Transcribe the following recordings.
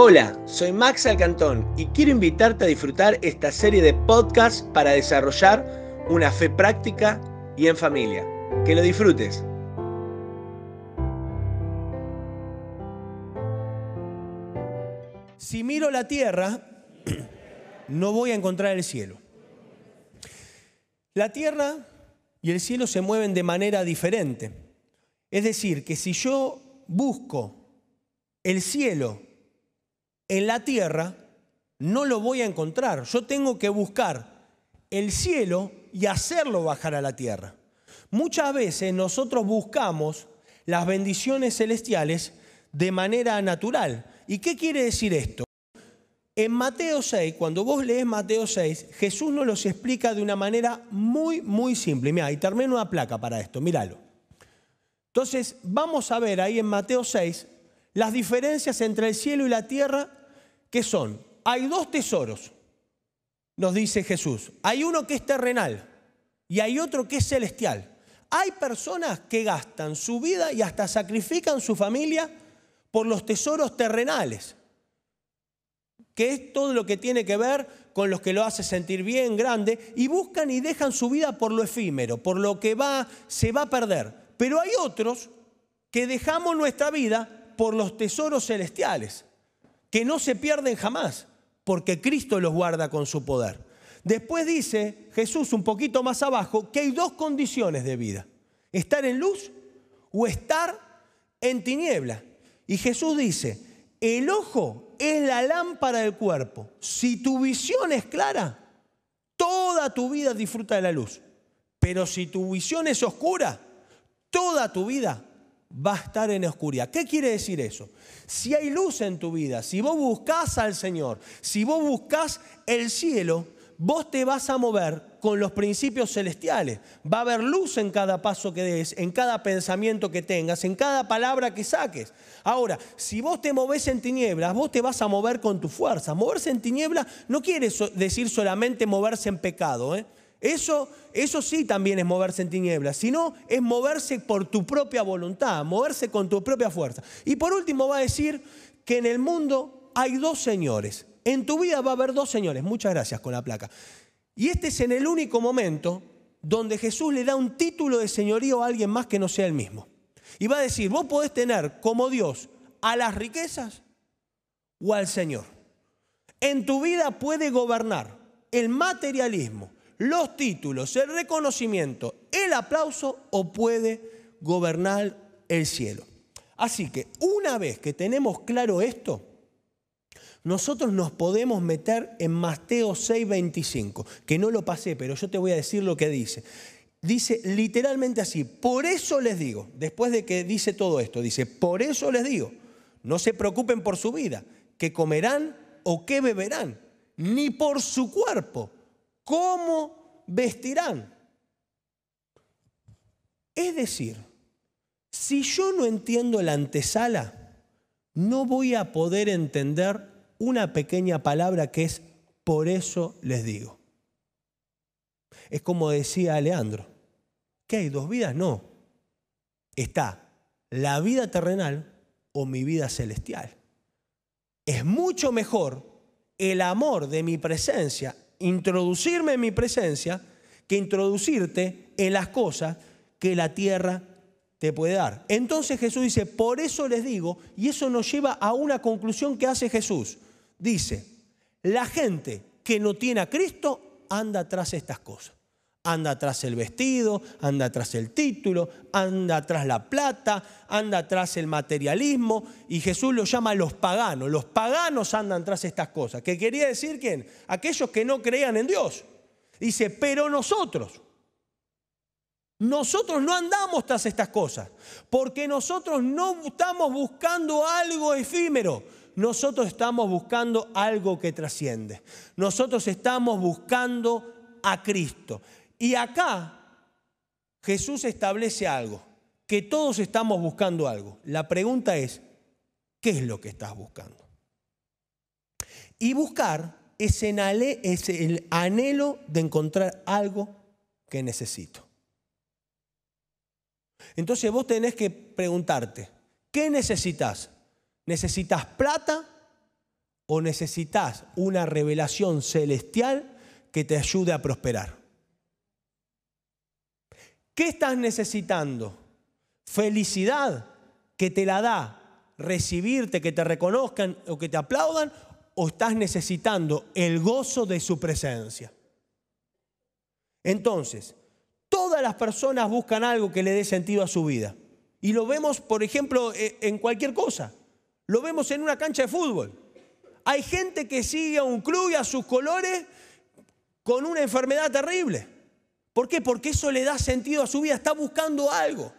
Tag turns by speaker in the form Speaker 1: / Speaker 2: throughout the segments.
Speaker 1: Hola, soy Max Alcantón y quiero invitarte a disfrutar esta serie de podcasts para desarrollar una fe práctica y en familia. Que lo disfrutes.
Speaker 2: Si miro la tierra, no voy a encontrar el cielo. La tierra y el cielo se mueven de manera diferente. Es decir, que si yo busco el cielo en la tierra, no lo voy a encontrar. Yo tengo que buscar el cielo y hacerlo bajar a la tierra. Muchas veces nosotros buscamos las bendiciones celestiales de manera natural. ¿Y qué quiere decir esto? En Mateo 6, cuando vos lees Mateo 6, Jesús nos los explica de una manera muy, muy simple. Mira, y termino una placa para esto, míralo. Entonces, vamos a ver ahí en Mateo 6 las diferencias entre el cielo y la tierra, que son, hay dos tesoros, nos dice Jesús. Hay uno que es terrenal y hay otro que es celestial. Hay personas que gastan su vida y hasta sacrifican su familia por los tesoros terrenales, que es todo lo que tiene que ver con los que lo hace sentir bien, grande, y buscan y dejan su vida por lo efímero, por lo que va, se va a perder. Pero hay otros que dejamos nuestra vida por los tesoros celestiales, que no se pierden jamás, porque Cristo los guarda con su poder. Después dice Jesús un poquito más abajo que hay dos condiciones de vida, estar en luz o estar en tiniebla. Y Jesús dice, el ojo es la lámpara del cuerpo. Si tu visión es clara, toda tu vida disfruta de la luz. Pero si tu visión es oscura, toda tu vida va a estar en oscuridad. ¿Qué quiere decir eso? Si hay luz en tu vida, si vos buscas al Señor, si vos buscas el cielo, vos te vas a mover con los principios celestiales. Va a haber luz en cada paso que des, en cada pensamiento que tengas, en cada palabra que saques. Ahora, si vos te moves en tinieblas, vos te vas a mover con tu fuerza. Moverse en tinieblas no quiere decir solamente moverse en pecado. ¿eh? Eso, eso sí también es moverse en tinieblas, sino es moverse por tu propia voluntad, moverse con tu propia fuerza. Y por último va a decir que en el mundo hay dos señores. En tu vida va a haber dos señores. Muchas gracias con la placa. Y este es en el único momento donde Jesús le da un título de señorío a alguien más que no sea el mismo. Y va a decir, vos podés tener como Dios a las riquezas o al Señor. En tu vida puede gobernar el materialismo, los títulos, el reconocimiento, el aplauso o puede gobernar el cielo. Así que una vez que tenemos claro esto, nosotros nos podemos meter en Mateo 6:25, que no lo pasé, pero yo te voy a decir lo que dice. Dice literalmente así, por eso les digo, después de que dice todo esto, dice, por eso les digo, no se preocupen por su vida, que comerán o qué beberán, ni por su cuerpo, cómo vestirán. Es decir, si yo no entiendo la antesala, no voy a poder entender una pequeña palabra que es por eso les digo. Es como decía Leandro, ¿qué hay dos vidas? No. Está la vida terrenal o mi vida celestial. Es mucho mejor el amor de mi presencia, introducirme en mi presencia, que introducirte en las cosas que la tierra te puede dar. Entonces Jesús dice, por eso les digo, y eso nos lleva a una conclusión que hace Jesús dice, la gente que no tiene a Cristo anda tras estas cosas. Anda tras el vestido, anda tras el título, anda tras la plata, anda tras el materialismo. Y Jesús lo llama los paganos. Los paganos andan tras estas cosas. ¿Qué quería decir quién? Aquellos que no creían en Dios. Dice, pero nosotros, nosotros no andamos tras estas cosas, porque nosotros no estamos buscando algo efímero nosotros estamos buscando algo que trasciende. Nosotros estamos buscando a Cristo. Y acá Jesús establece algo, que todos estamos buscando algo. La pregunta es, ¿qué es lo que estás buscando? Y buscar es, el anhelo de encontrar algo que necesito. Entonces vos tenés que preguntarte, ¿qué necesitas? ¿Necesitas plata o necesitas una revelación celestial que te ayude a prosperar? ¿Qué estás necesitando? ¿Felicidad que te la da recibirte, que te reconozcan o que te aplaudan? ¿O estás necesitando el gozo de su presencia? Entonces, todas las personas buscan algo que le dé sentido a su vida. Y lo vemos, por ejemplo, e, en cualquier cosa. Lo vemos en una cancha de fútbol. Hay gente que sigue a un club y a sus colores con una enfermedad terrible. ¿Por qué? Porque eso le da sentido a su vida, está buscando algo.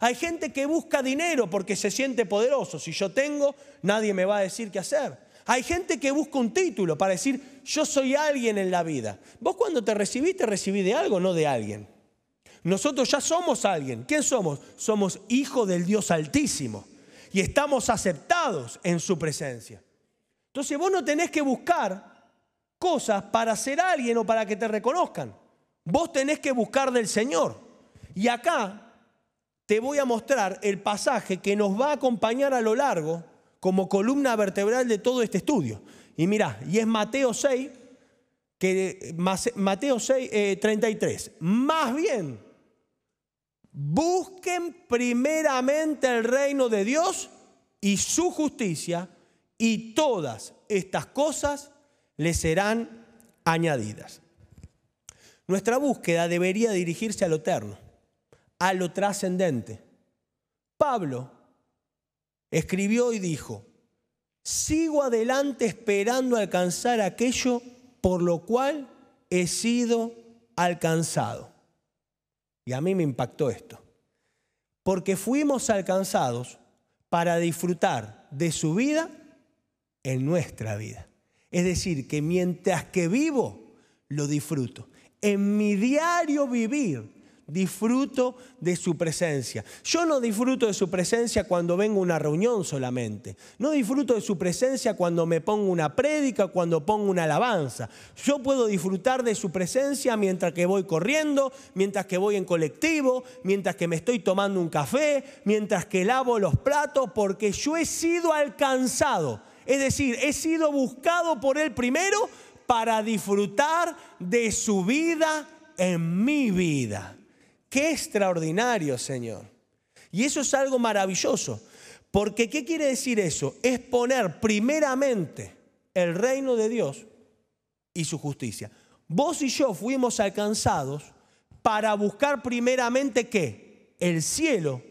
Speaker 2: Hay gente que busca dinero porque se siente poderoso. Si yo tengo, nadie me va a decir qué hacer. Hay gente que busca un título para decir, yo soy alguien en la vida. Vos cuando te recibiste, recibí de algo, no de alguien. Nosotros ya somos alguien. ¿Quién somos? Somos hijos del Dios Altísimo y estamos aceptados en su presencia. Entonces vos no tenés que buscar cosas para ser alguien o para que te reconozcan. Vos tenés que buscar del Señor. Y acá te voy a mostrar el pasaje que nos va a acompañar a lo largo como columna vertebral de todo este estudio. Y mirá, y es Mateo 6, que, Mateo 6, 33. Eh, Más bien, busquen primeramente el reino de Dios y su justicia, y todas estas cosas les serán añadidas. Nuestra búsqueda debería dirigirse a lo eterno, a lo trascendente. Pablo escribió y dijo, sigo adelante esperando alcanzar aquello por lo cual he sido alcanzado. Y a mí me impactó esto, porque fuimos alcanzados para disfrutar de su vida en nuestra vida. Es decir, que mientras que vivo, lo disfruto en mi diario vivir disfruto de su presencia. Yo no disfruto de su presencia cuando vengo a una reunión solamente. No disfruto de su presencia cuando me pongo una prédica, cuando pongo una alabanza. Yo puedo disfrutar de su presencia mientras que voy corriendo, mientras que voy en colectivo, mientras que me estoy tomando un café, mientras que lavo los platos, porque yo he sido alcanzado. Es decir, he sido buscado por Él primero para disfrutar de su vida en mi vida. Qué extraordinario, Señor. Y eso es algo maravilloso. Porque ¿qué quiere decir eso? Es poner primeramente el reino de Dios y su justicia. Vos y yo fuimos alcanzados para buscar primeramente qué? El cielo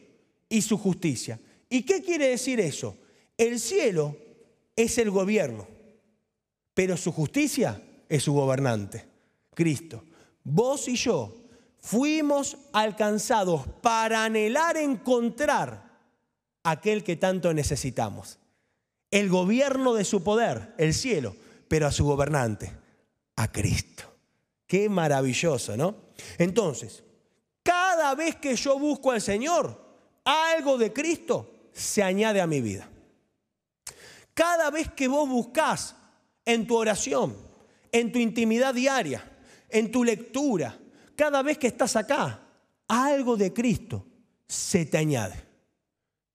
Speaker 2: y su justicia. ¿Y qué quiere decir eso? El cielo es el gobierno pero su justicia es su gobernante, Cristo. Vos y yo fuimos alcanzados para anhelar encontrar aquel que tanto necesitamos. El gobierno de su poder, el cielo, pero a su gobernante, a Cristo. Qué maravilloso, ¿no? Entonces, cada vez que yo busco al Señor, algo de Cristo se añade a mi vida. Cada vez que vos buscás en tu oración, en tu intimidad diaria, en tu lectura, cada vez que estás acá, algo de Cristo se te añade.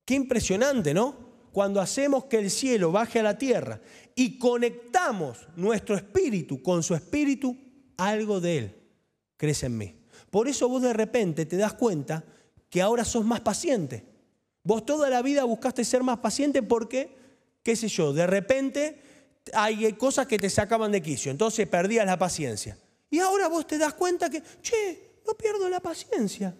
Speaker 2: Qué impresionante, ¿no? Cuando hacemos que el cielo baje a la tierra y conectamos nuestro espíritu con su espíritu, algo de Él crece en mí. Por eso vos de repente te das cuenta que ahora sos más paciente. Vos toda la vida buscaste ser más paciente porque, qué sé yo, de repente hay cosas que te sacaban de quicio, entonces perdías la paciencia. Y ahora vos te das cuenta que, che, no pierdo la paciencia.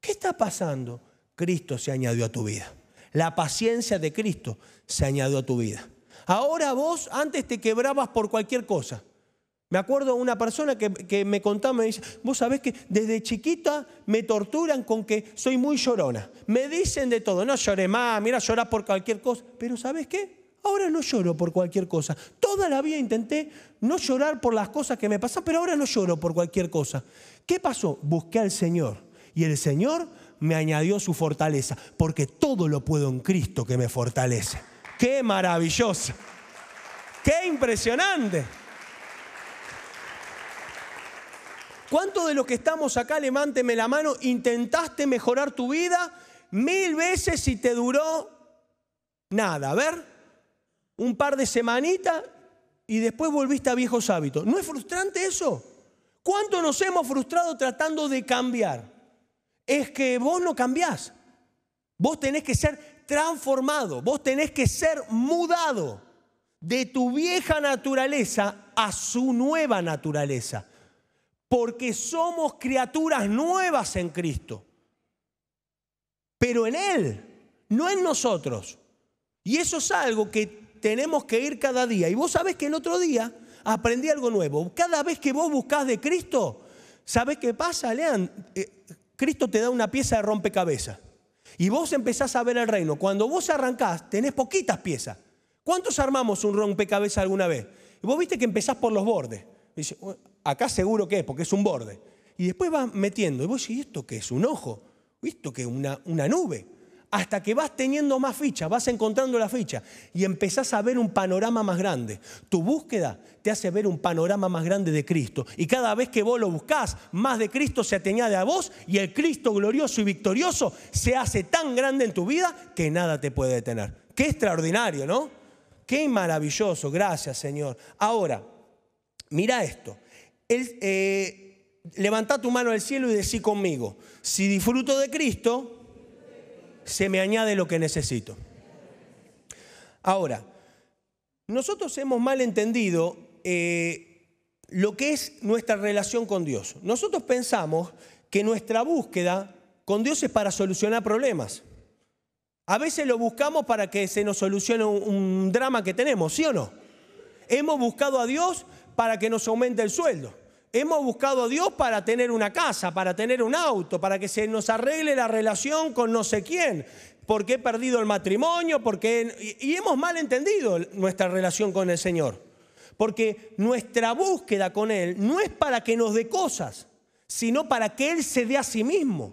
Speaker 2: ¿Qué está pasando? Cristo se añadió a tu vida. La paciencia de Cristo se añadió a tu vida. Ahora vos antes te quebrabas por cualquier cosa. Me acuerdo una persona que, me contaba, me dice, vos sabés que desde chiquita me torturan con que soy muy llorona. Me dicen de todo, no lloré más, mira, llorás por cualquier cosa. Pero ¿sabés qué? Ahora no lloro por cualquier cosa. Toda la vida intenté no llorar por las cosas que me pasan, pero ahora no lloro por cualquier cosa. ¿Qué pasó? Busqué al Señor y el Señor me añadió su fortaleza, porque todo lo puedo en Cristo que me fortalece. ¡Qué maravilloso! ¡Qué impresionante! ¿Cuántos de los que estamos acá, levánteme la mano, intentaste mejorar tu vida mil veces y te duró nada? A ver, un par de semanitas y después volviste a viejos hábitos. ¿No es frustrante eso? ¿Cuánto nos hemos frustrado tratando de cambiar? Es que vos no cambiás. Vos tenés que ser transformado, vos tenés que ser mudado de tu vieja naturaleza a su nueva naturaleza. Porque somos criaturas nuevas en Cristo. Pero en Él, no en nosotros. Y eso es algo que tenemos que ir cada día. Y vos sabés que el otro día aprendí algo nuevo. Cada vez que vos buscas de Cristo, ¿sabés qué pasa? Lean, eh, Cristo te da una pieza de rompecabezas. Y vos empezás a ver el reino. Cuando vos arrancás, tenés poquitas piezas. ¿Cuántos armamos un rompecabezas alguna vez? Y vos viste que empezás por los bordes. Dice, acá seguro que es, porque es un borde. Y después vas metiendo. Y vos decís, ¿esto qué es? ¿Un ojo? ¿Esto qué es? Una, una nube hasta que vas teniendo más fichas, vas encontrando la ficha y empezás a ver un panorama más grande. Tu búsqueda te hace ver un panorama más grande de Cristo. Y cada vez que vos lo buscás, más de Cristo se te añade a vos y el Cristo glorioso y victorioso se hace tan grande en tu vida que nada te puede detener. Qué extraordinario, ¿no? Qué maravilloso, gracias Señor. Ahora, mira esto. Eh, levanta tu mano al cielo y decí conmigo, si disfruto de Cristo, se me añade lo que necesito. Ahora, nosotros hemos mal entendido eh, lo que es nuestra relación con Dios. Nosotros pensamos que nuestra búsqueda con Dios es para solucionar problemas. A veces lo buscamos para que se nos solucione un, un drama que tenemos, ¿sí o no? Hemos buscado a Dios para que nos aumente el sueldo. Hemos buscado a Dios para tener una casa, para tener un auto, para que se nos arregle la relación con no sé quién, porque he perdido el matrimonio, porque y hemos mal entendido nuestra relación con el Señor. Porque nuestra búsqueda con Él no es para que nos dé cosas, sino para que Él se dé a sí mismo.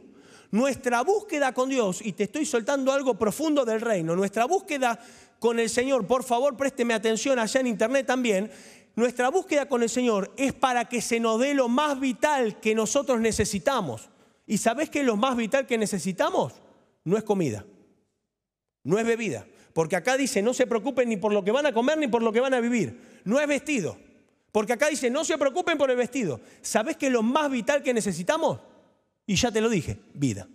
Speaker 2: Nuestra búsqueda con Dios, y te estoy soltando algo profundo del reino, nuestra búsqueda con el Señor, por favor présteme atención allá en internet también, nuestra búsqueda con el Señor es para que se nos dé lo más vital que nosotros necesitamos. ¿Y sabes qué es lo más vital que necesitamos? No es comida, no es bebida. Porque acá dice, no se preocupen ni por lo que van a comer ni por lo que van a vivir. No es vestido. Porque acá dice, no se preocupen por el vestido. ¿Sabes qué es lo más vital que necesitamos? Y ya te lo dije, vida.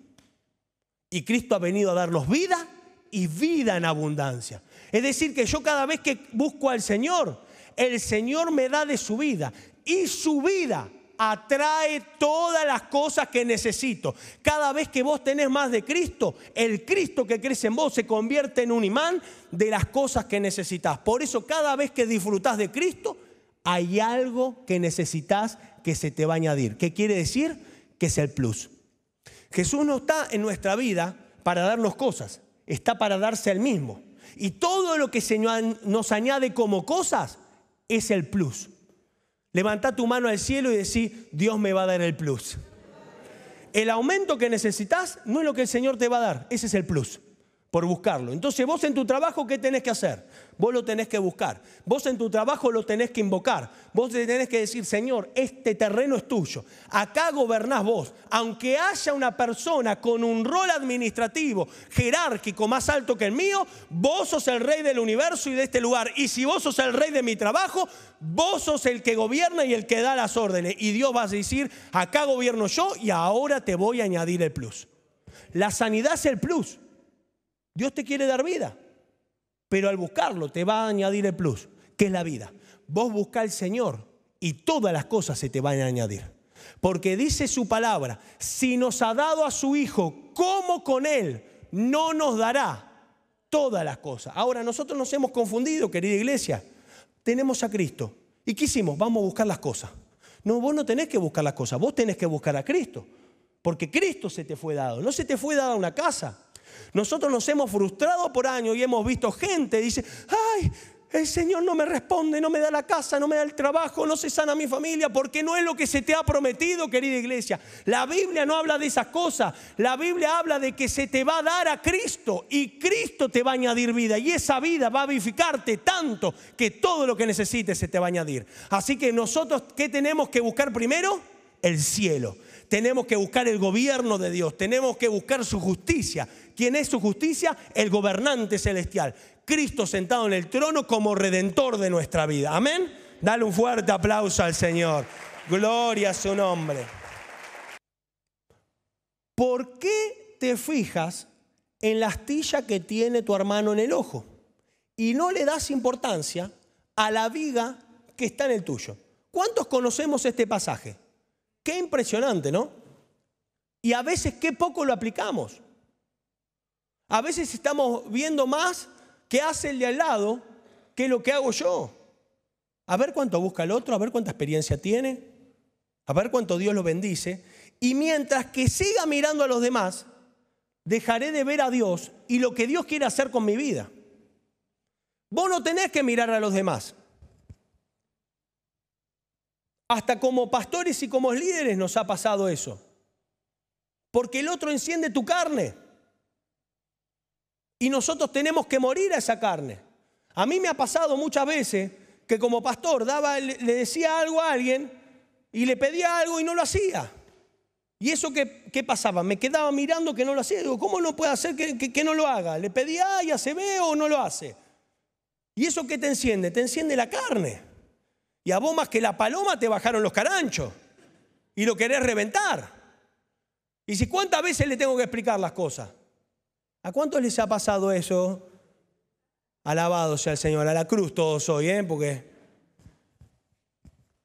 Speaker 2: Y Cristo ha venido a darnos vida y vida en abundancia. Es decir, que yo cada vez que busco al Señor, el Señor me da de su vida y su vida atrae todas las cosas que necesito. Cada vez que vos tenés más de Cristo, el Cristo que crece en vos se convierte en un imán de las cosas que necesitas. Por eso cada vez que disfrutás de Cristo, hay algo que necesitas que se te va a añadir. ¿Qué quiere decir? Que es el plus. Jesús no está en nuestra vida para darnos cosas, está para darse el mismo. Y todo lo que se nos añade como cosas es el plus. Levanta tu mano al cielo y decir, Dios me va a dar el plus. El aumento que necesitas no es lo que el Señor te va a dar, ese es el plus por buscarlo. Entonces vos en tu trabajo, ¿qué tenés que hacer? Vos lo tenés que buscar. Vos en tu trabajo lo tenés que invocar. Vos tenés que decir, Señor, este terreno es tuyo. Acá gobernás vos. Aunque haya una persona con un rol administrativo, jerárquico, más alto que el mío, vos sos el rey del universo y de este lugar. Y si vos sos el rey de mi trabajo, vos sos el que gobierna y el que da las órdenes. Y Dios va a decir, acá gobierno yo y ahora te voy a añadir el plus. La sanidad es el plus. Dios te quiere dar vida, pero al buscarlo te va a añadir el plus, que es la vida. Vos busca al Señor y todas las cosas se te van a añadir. Porque dice su palabra, si nos ha dado a su Hijo, ¿cómo con Él no nos dará todas las cosas? Ahora, nosotros nos hemos confundido, querida iglesia. Tenemos a Cristo. ¿Y qué hicimos? Vamos a buscar las cosas. No, vos no tenés que buscar las cosas, vos tenés que buscar a Cristo. Porque Cristo se te fue dado. No se te fue dada una casa, nosotros nos hemos frustrado por años y hemos visto gente, dice, ay, el Señor no me responde, no me da la casa, no me da el trabajo, no se sana mi familia, porque no es lo que se te ha prometido, querida iglesia. La Biblia no habla de esas cosas. La Biblia habla de que se te va a dar a Cristo y Cristo te va a añadir vida. Y esa vida va a vivificarte tanto que todo lo que necesites se te va a añadir. Así que nosotros, ¿qué tenemos que buscar primero? el cielo. Tenemos que buscar el gobierno de Dios, tenemos que buscar su justicia. ¿Quién es su justicia? El gobernante celestial. Cristo sentado en el trono como redentor de nuestra vida. Amén. Dale un fuerte aplauso al Señor. Gloria a su nombre. ¿Por qué te fijas en la astilla que tiene tu hermano en el ojo y no le das importancia a la viga que está en el tuyo? ¿Cuántos conocemos este pasaje? Qué impresionante, ¿no? Y a veces qué poco lo aplicamos. A veces estamos viendo más qué hace el de al lado que lo que hago yo. A ver cuánto busca el otro, a ver cuánta experiencia tiene, a ver cuánto Dios lo bendice. Y mientras que siga mirando a los demás, dejaré de ver a Dios y lo que Dios quiere hacer con mi vida. Vos no tenés que mirar a los demás. Hasta como pastores y como líderes nos ha pasado eso. Porque el otro enciende tu carne. Y nosotros tenemos que morir a esa carne. A mí me ha pasado muchas veces que como pastor daba, le decía algo a alguien y le pedía algo y no lo hacía. ¿Y eso qué, pasaba? Me quedaba mirando que no lo hacía. Digo, ¿cómo no puede hacer que, no lo haga? Le pedía, ya se ve o no lo hace. ¿Y eso qué te enciende? Te enciende la carne. Y a vos más que la paloma te bajaron los caranchos. Y lo querés reventar. Y si cuántas veces le tengo que explicar las cosas. ¿A cuántos les ha pasado eso? Alabado sea el Señor, a la cruz todos hoy, ¿eh? Porque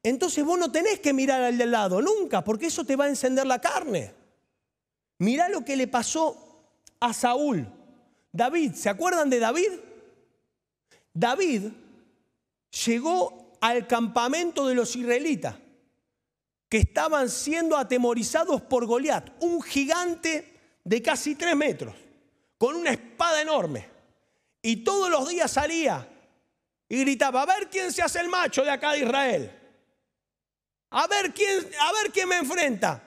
Speaker 2: entonces vos no tenés que mirar al del lado, nunca, porque eso te va a encender la carne. Mirá lo que le pasó a Saúl. David, ¿se acuerdan de David? David llegó al campamento de los israelitas, que estaban siendo atemorizados por Goliat, un gigante de casi tres metros, con una espada enorme. Y todos los días salía y gritaba, a ver quién se hace el macho de acá de Israel. A ver quién, a ver quién me enfrenta.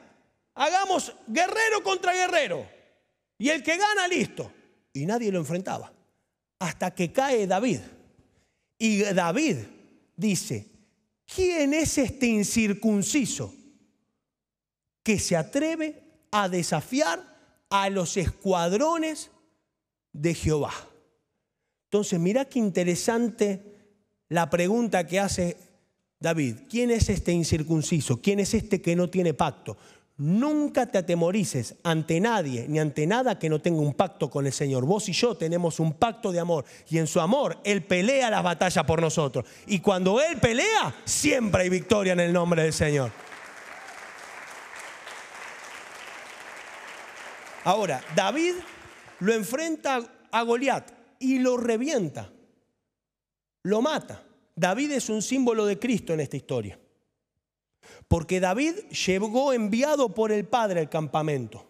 Speaker 2: Hagamos guerrero contra guerrero. Y el que gana, listo. Y nadie lo enfrentaba. Hasta que cae David. Y David dice, ¿quién es este incircunciso que se atreve a desafiar a los escuadrones de Jehová? Entonces, mira qué interesante la pregunta que hace David, ¿quién es este incircunciso? ¿Quién es este que no tiene pacto? Nunca te atemorices ante nadie ni ante nada que no tenga un pacto con el Señor. Vos y yo tenemos un pacto de amor y en su amor Él pelea las batallas por nosotros. Y cuando Él pelea, siempre hay victoria en el nombre del Señor. Ahora, David lo enfrenta a Goliat y lo revienta, lo mata. David es un símbolo de Cristo en esta historia. Porque David llegó enviado por el Padre al campamento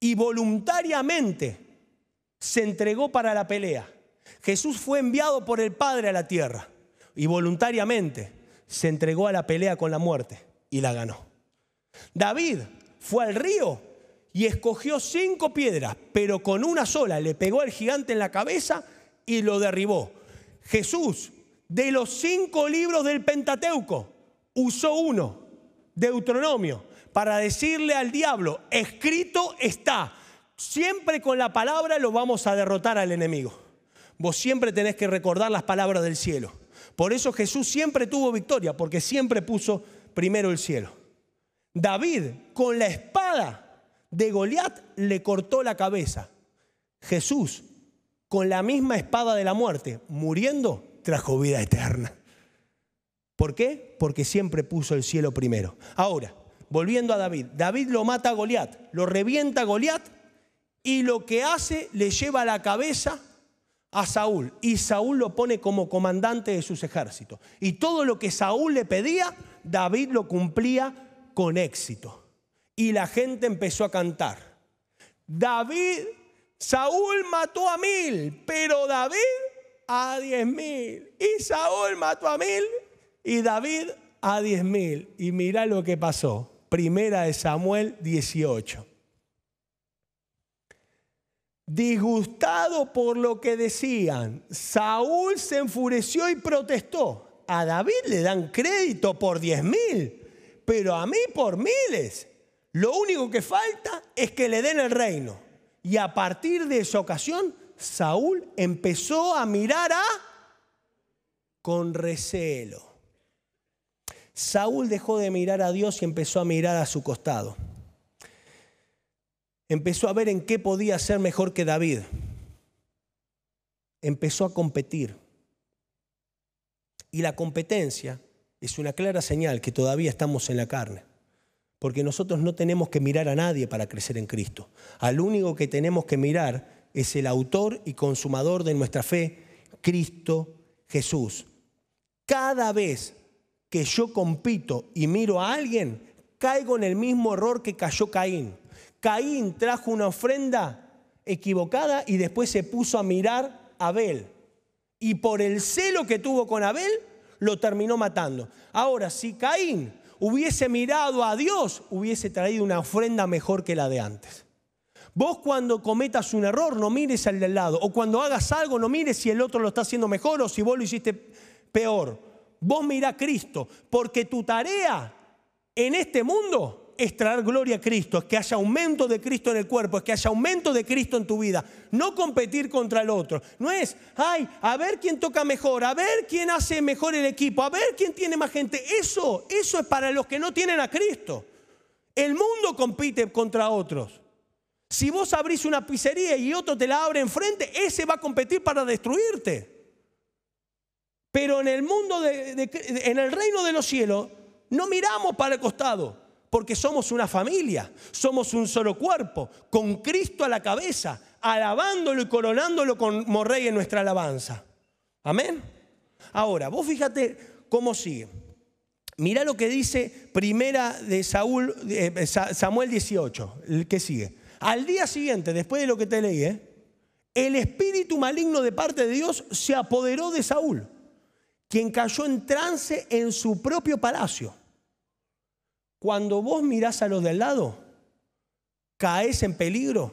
Speaker 2: y voluntariamente se entregó para la pelea. Jesús fue enviado por el Padre a la tierra y voluntariamente se entregó a la pelea con la muerte y la ganó. David fue al río y escogió cinco piedras, pero con una sola le pegó al gigante en la cabeza y lo derribó. Jesús de los cinco libros del Pentateuco, usó uno, Deuteronomio, para decirle al diablo, escrito está, siempre con la palabra lo vamos a derrotar al enemigo. Vos siempre tenés que recordar las palabras del cielo. Por eso Jesús siempre tuvo victoria, porque siempre puso primero el cielo. David, con la espada de Goliat, le cortó la cabeza. Jesús, con la misma espada de la muerte, muriendo, trajo vida eterna. ¿Por qué? Porque siempre puso el cielo primero. Ahora, volviendo a David, David lo mata a Goliat, lo revienta a Goliat y lo que hace le lleva la cabeza a Saúl y Saúl lo pone como comandante de sus ejércitos. Y todo lo que Saúl le pedía, David lo cumplía con éxito. Y la gente empezó a cantar. David, Saúl mató a mil, pero David a diez mil. Y Saúl mató a mil y David a diez mil. Y mira lo que pasó. Primera de Samuel 18. Disgustado por lo que decían, Saúl se enfureció y protestó. A David le dan crédito por diez mil, pero a mí por miles. Lo único que falta es que le den el reino. Y a partir de esa ocasión, Saúl empezó a mirar a con recelo. Saúl dejó de mirar a Dios y empezó a mirar a su costado. Empezó a ver en qué podía ser mejor que David. Empezó a competir. Y la competencia es una clara señal que todavía estamos en la carne. Porque nosotros no tenemos que mirar a nadie para crecer en Cristo. Al único que tenemos que mirar es el autor y consumador de nuestra fe, Cristo Jesús. Cada vez que yo compito y miro a alguien, caigo en el mismo error que cayó Caín. Caín trajo una ofrenda equivocada y después se puso a mirar a Abel y por el celo que tuvo con Abel, lo terminó matando. Ahora, si Caín hubiese mirado a Dios, hubiese traído una ofrenda mejor que la de antes. Vos cuando cometas un error, no mires al del lado. O cuando hagas algo, no mires si el otro lo está haciendo mejor o si vos lo hiciste peor. Vos mirá a Cristo, porque tu tarea en este mundo es traer gloria a Cristo, es que haya aumento de Cristo en el cuerpo, es que haya aumento de Cristo en tu vida. No competir contra el otro. No es, ay, a ver quién toca mejor, a ver quién hace mejor el equipo, a ver quién tiene más gente. Eso, eso es para los que no tienen a Cristo. El mundo compite contra otros. Si vos abrís una pizzería y otro te la abre enfrente, ese va a competir para destruirte. Pero en el mundo, en el reino de los cielos, no miramos para el costado porque somos una familia, somos un solo cuerpo, con Cristo a la cabeza, alabándolo y coronándolo como rey en nuestra alabanza. Amén. Ahora, vos fíjate cómo sigue. Mirá lo que dice primera de Saúl, eh, Samuel 18, el que sigue. Al día siguiente, después de lo que te leí, ¿eh? el espíritu maligno de parte de Dios se apoderó de Saúl, quien cayó en trance en su propio palacio. Cuando vos mirás a los del lado, caes en peligro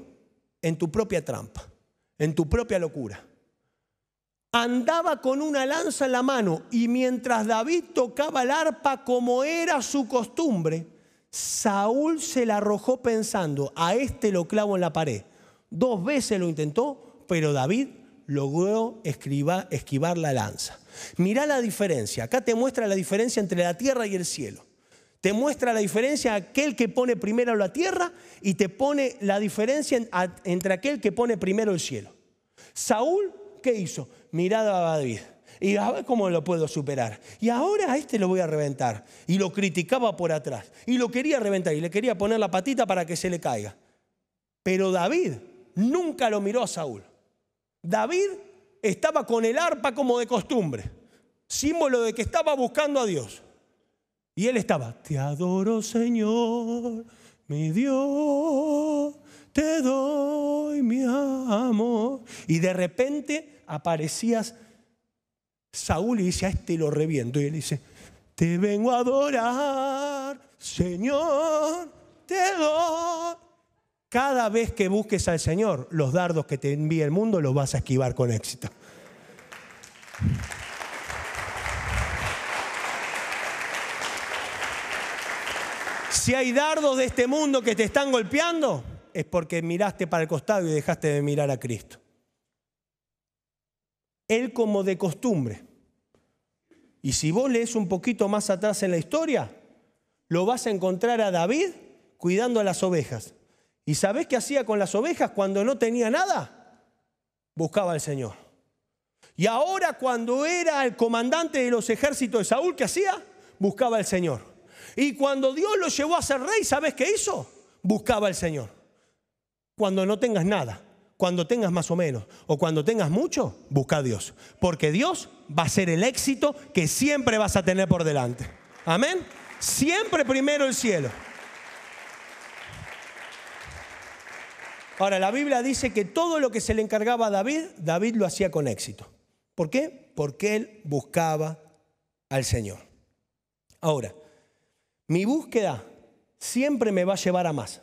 Speaker 2: en tu propia trampa, en tu propia locura. Andaba con una lanza en la mano y mientras David tocaba el arpa como era su costumbre, Saúl se la arrojó pensando, a este lo clavo en la pared. Dos veces lo intentó, pero David logró esquivar la lanza. Mirá la diferencia, acá te muestra la diferencia entre la tierra y el cielo. Te muestra la diferencia aquel que pone primero la tierra y te pone la diferencia entre aquel que pone primero el cielo. Saúl, ¿qué hizo? Mirada a David. Y a ver cómo lo puedo superar. Y ahora a este lo voy a reventar. Y lo criticaba por atrás. Y lo quería reventar. Y le quería poner la patita para que se le caiga. Pero David nunca lo miró a Saúl. David estaba con el arpa como de costumbre. Símbolo de que estaba buscando a Dios. Y él estaba, te adoro Señor, mi Dios, te doy mi amor. Y de repente aparecías Saúl y dice, a este lo reviento. Y él dice, te vengo a adorar, Señor, te doy. Cada vez que busques al Señor, los dardos que te envía el mundo los vas a esquivar con éxito. Si hay dardos de este mundo que te están golpeando, es porque miraste para el costado y dejaste de mirar a Cristo. Él como de costumbre. Y si vos lees un poquito más atrás en la historia, lo vas a encontrar a David cuidando a las ovejas. ¿Y sabés qué hacía con las ovejas cuando no tenía nada? Buscaba al Señor. Y ahora cuando era el comandante de los ejércitos de Saúl, ¿qué hacía? Buscaba al Señor. Y cuando Dios lo llevó a ser rey, ¿sabes qué hizo? Buscaba al Señor. Cuando no tengas nada, cuando tengas más o menos, o cuando tengas mucho, busca a Dios. Porque Dios va a ser el éxito que siempre vas a tener por delante. Amén. Siempre primero el cielo. Ahora, la Biblia dice que todo lo que se le encargaba a David, David lo hacía con éxito. ¿Por qué? Porque él buscaba al Señor. Ahora, mi búsqueda siempre me va a llevar a más.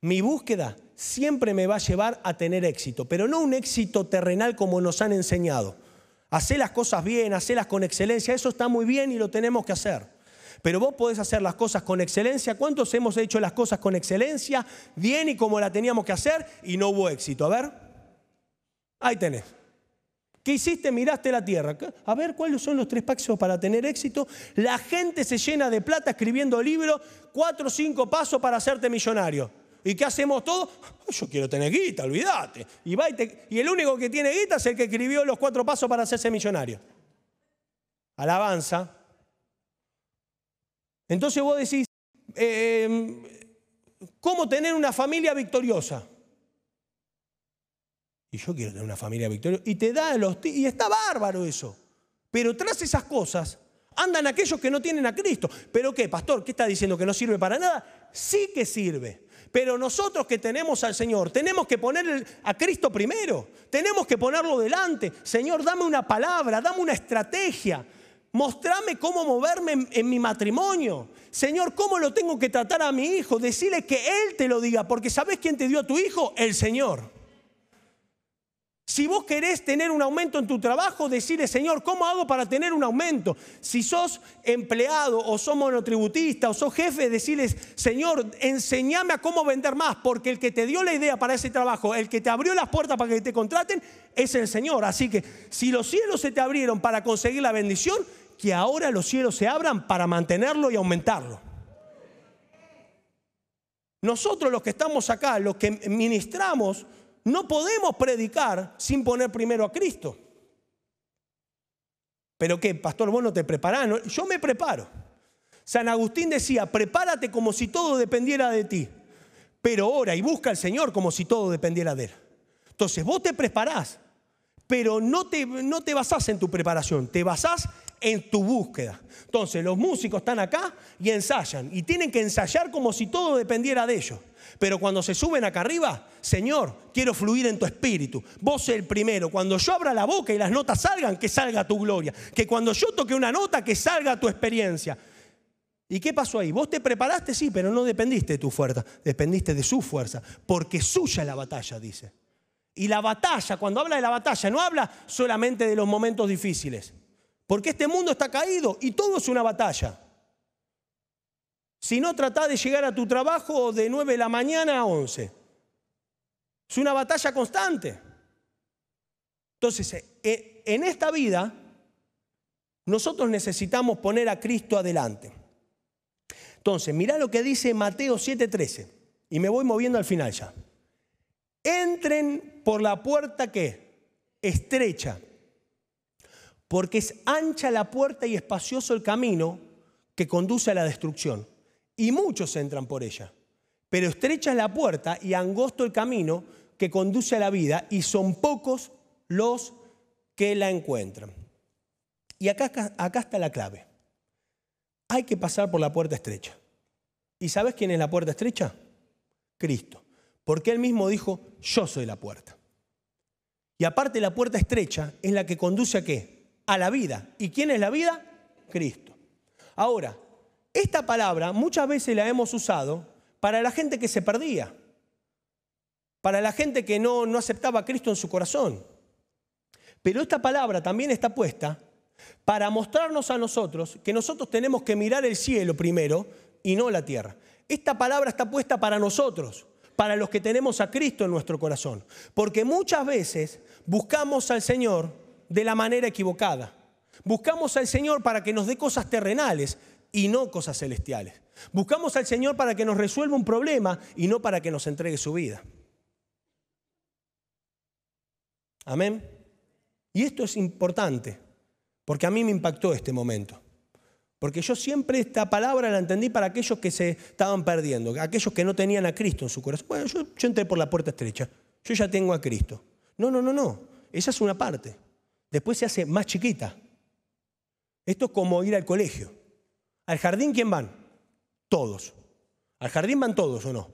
Speaker 2: Mi búsqueda siempre me va a llevar a tener éxito, pero no un éxito terrenal como nos han enseñado. Hacer las cosas bien, hacerlas con excelencia, eso está muy bien y lo tenemos que hacer. Pero vos podés hacer las cosas con excelencia. ¿Cuántos hemos hecho las cosas con excelencia, bien y como la teníamos que hacer y no hubo éxito? A ver, ahí tenés. ¿Qué hiciste? Miraste la tierra. A ver, ¿cuáles son los tres pasos para tener éxito? La gente se llena de plata escribiendo libros, cuatro o cinco pasos para hacerte millonario. ¿Y qué hacemos todos? Yo quiero tener guita, olvídate. Y, y, el único que tiene guita es el que escribió los cuatro pasos para hacerse millonario. Alabanza. Entonces vos decís, em, ¿cómo tener una familia victoriosa? Y yo quiero tener una familia victoriosa. Y te da los... Y está bárbaro eso. Pero tras esas cosas andan aquellos que no tienen a Cristo. ¿Pero qué, pastor? ¿Qué está diciendo? ¿Que no sirve para nada? Sí que sirve. Pero nosotros que tenemos al Señor, tenemos que poner a Cristo primero. Tenemos que ponerlo delante. Señor, dame una palabra, dame una estrategia. Mostrame cómo moverme en, mi matrimonio. Señor, cómo lo tengo que tratar a mi hijo. Decirle que Él te lo diga, porque ¿sabes quién te dio a tu hijo? El Señor. Si vos querés tener un aumento en tu trabajo, decirle, Señor, ¿cómo hago para tener un aumento? Si sos empleado o sos monotributista o sos jefe, decirles, Señor, enséñame a cómo vender más, porque el que te dio la idea para ese trabajo, el que te abrió las puertas para que te contraten, es el Señor. Así que si los cielos se te abrieron para conseguir la bendición, que ahora los cielos se abran para mantenerlo y aumentarlo. Nosotros los que estamos acá, los que ministramos, no podemos predicar sin poner primero a Cristo. Pero qué, pastor, vos no te preparás. Yo me preparo. San Agustín decía, prepárate como si todo dependiera de ti, pero ora y busca al Señor como si todo dependiera de Él. Entonces vos te preparás, pero no te, no te basás en tu preparación, te basás en tu búsqueda. Entonces los músicos están acá y ensayan y tienen que ensayar como si todo dependiera de ellos. Pero cuando se suben acá arriba, Señor, quiero fluir en tu espíritu. Vos el primero. Cuando yo abra la boca y las notas salgan, que salga tu gloria. Que cuando yo toque una nota, que salga tu experiencia. ¿Y qué pasó ahí? Vos te preparaste, sí, pero no dependiste de tu fuerza, dependiste de su fuerza, porque suya es la batalla, dice. Y la batalla, cuando habla de la batalla, no habla solamente de los momentos difíciles, porque este mundo está caído y todo es una batalla. Si no, trata de llegar a tu trabajo de 9 de la mañana a 11. Es una batalla constante. Entonces, eh, en esta vida, nosotros necesitamos poner a Cristo adelante. Entonces, mira lo que dice Mateo 7:13. Y me voy moviendo al final ya. Entren por la puerta que estrecha, porque es ancha la puerta y espacioso el camino que conduce a la destrucción y muchos entran por ella. Pero estrecha es la puerta y angosto el camino que conduce a la vida y son pocos los que la encuentran. Y acá, está la clave. Hay que pasar por la puerta estrecha. ¿Y sabes quién es la puerta estrecha? Cristo. Porque él mismo dijo, yo soy la puerta. Y aparte la puerta estrecha es la que conduce a qué? A la vida. ¿Y quién es la vida? Cristo. Ahora, esta palabra muchas veces la hemos usado para la gente que se perdía, para la gente que no, no aceptaba a Cristo en su corazón. Pero esta palabra también está puesta para mostrarnos a nosotros que nosotros tenemos que mirar el cielo primero y no la tierra. Esta palabra está puesta para nosotros, para los que tenemos a Cristo en nuestro corazón. Porque muchas veces buscamos al Señor de la manera equivocada. Buscamos al Señor para que nos dé cosas terrenales y no cosas celestiales. Buscamos al Señor para que nos resuelva un problema y no para que nos entregue su vida. Amén. Y esto es importante, porque a mí me impactó este momento. Porque yo siempre esta palabra la entendí para aquellos que se estaban perdiendo, aquellos que no tenían a Cristo en su corazón. Bueno, yo, yo entré por la puerta estrecha, yo ya tengo a Cristo. No, no, no, no. Esa es una parte. Después se hace más chiquita. Esto es como ir al colegio. ¿Al jardín quién van? Todos. ¿Al jardín van todos o no?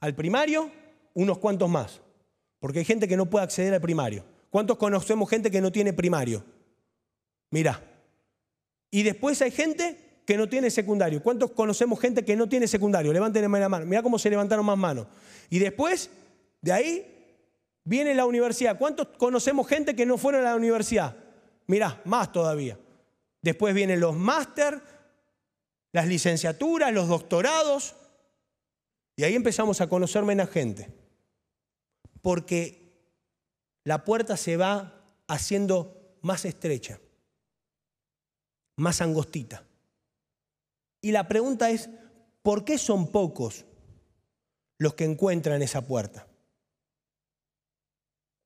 Speaker 2: Al primario, unos cuantos más. Porque hay gente que no puede acceder al primario. ¿Cuántos conocemos gente que no tiene primario? Mira. Y después hay gente que no tiene secundario. ¿Cuántos conocemos gente que no tiene secundario? Levanten la mano. Mira cómo se levantaron más manos. Y después, de ahí, viene la universidad. ¿Cuántos conocemos gente que no fueron a la universidad? Mira, más todavía. Después vienen los máster, las licenciaturas, los doctorados. Y ahí empezamos a conocer menos gente. Porque la puerta se va haciendo más estrecha, más angostita. Y la pregunta es, ¿por qué son pocos los que encuentran esa puerta?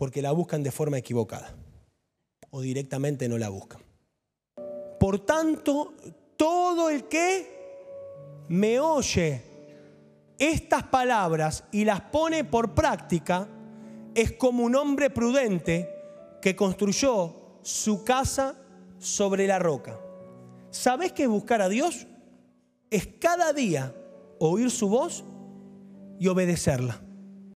Speaker 2: Porque la buscan de forma equivocada o directamente no la buscan. Por tanto, todo el que me oye estas palabras y las pone por práctica es como un hombre prudente que construyó su casa sobre la roca. ¿Sabes qué es buscar a Dios? Es cada día oír su voz y obedecerla.